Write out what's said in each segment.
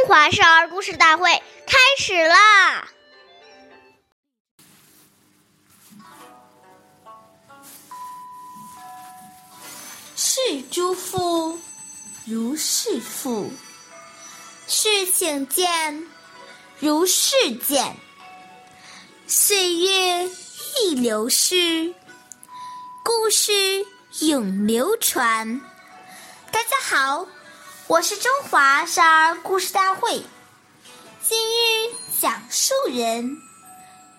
中华少儿故事大会开始啦！是诸父如是父，是请见如是见。岁月易流逝，故事永流传。大家好。我是中华少儿故事大会今日讲述人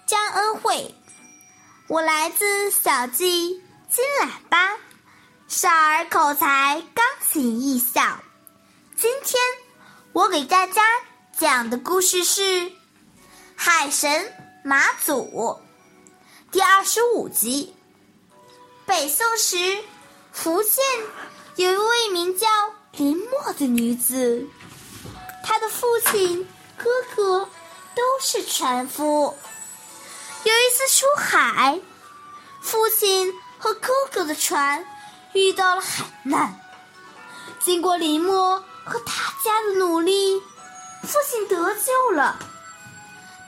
张恩惠，我来自小季金喇叭少儿口才钢琴艺校。今天我给大家讲的故事是《海神马祖》第二十五集。北宋时，福建有一位名。的女子，她的父亲、哥哥都是船夫。有一次出海，父亲和哥哥的船遇到了海难。经过林默和他家的努力，父亲得救了，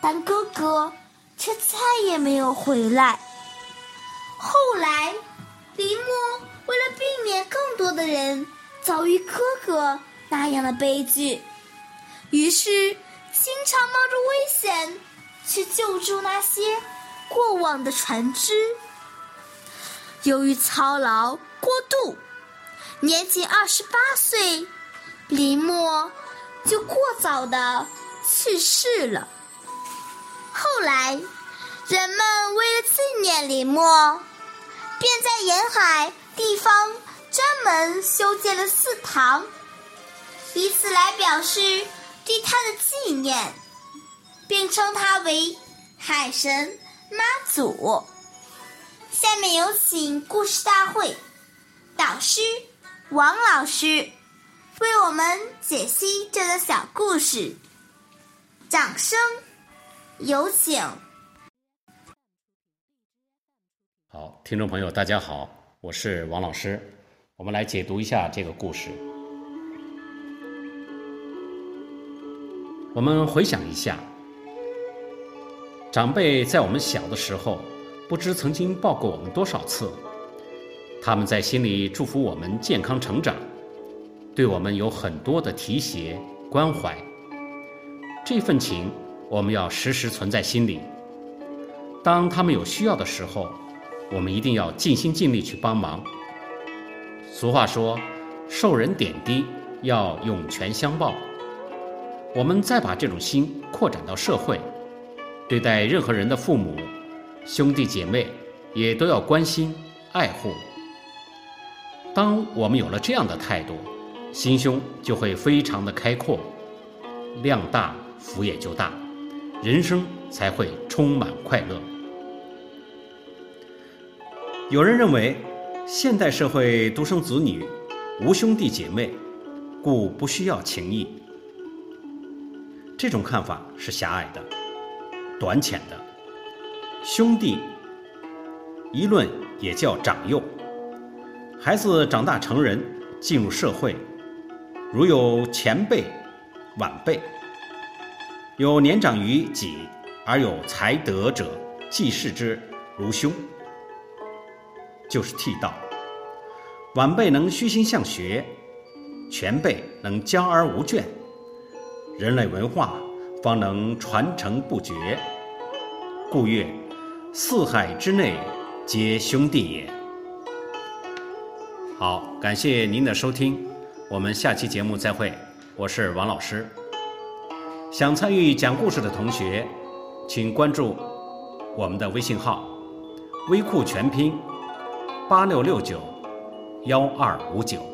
但哥哥却再也没有回来。后来，林默为了避免更多的人。遭遇哥哥那样的悲剧，于是经常冒着危险去救助那些过往的船只。由于操劳过度，年仅二十八岁，林默就过早的去世了。后来，人们为了纪念林默，便在沿海地方。专门修建了祠堂，以此来表示对他的纪念，并称他为海神妈祖。下面有请故事大会导师王老师为我们解析这个小故事，掌声有请。好，听众朋友，大家好，我是王老师。我们来解读一下这个故事。我们回想一下，长辈在我们小的时候，不知曾经抱过我们多少次。他们在心里祝福我们健康成长，对我们有很多的提携关怀。这份情，我们要时时存在心里。当他们有需要的时候，我们一定要尽心尽力去帮忙。俗话说：“受人点滴，要涌泉相报。”我们再把这种心扩展到社会，对待任何人的父母、兄弟姐妹，也都要关心爱护。当我们有了这样的态度，心胸就会非常的开阔，量大福也就大，人生才会充满快乐。有人认为。现代社会独生子女无兄弟姐妹，故不需要情谊。这种看法是狭隘的、短浅的。兄弟一论也叫长幼。孩子长大成人，进入社会，如有前辈、晚辈，有年长于己而有才德者，既视之如兄。就是替道，晚辈能虚心向学，前辈能教而无倦，人类文化方能传承不绝。故曰：四海之内皆兄弟也。好，感谢您的收听，我们下期节目再会。我是王老师。想参与讲故事的同学，请关注我们的微信号“微库全拼”。八六六九幺二五九。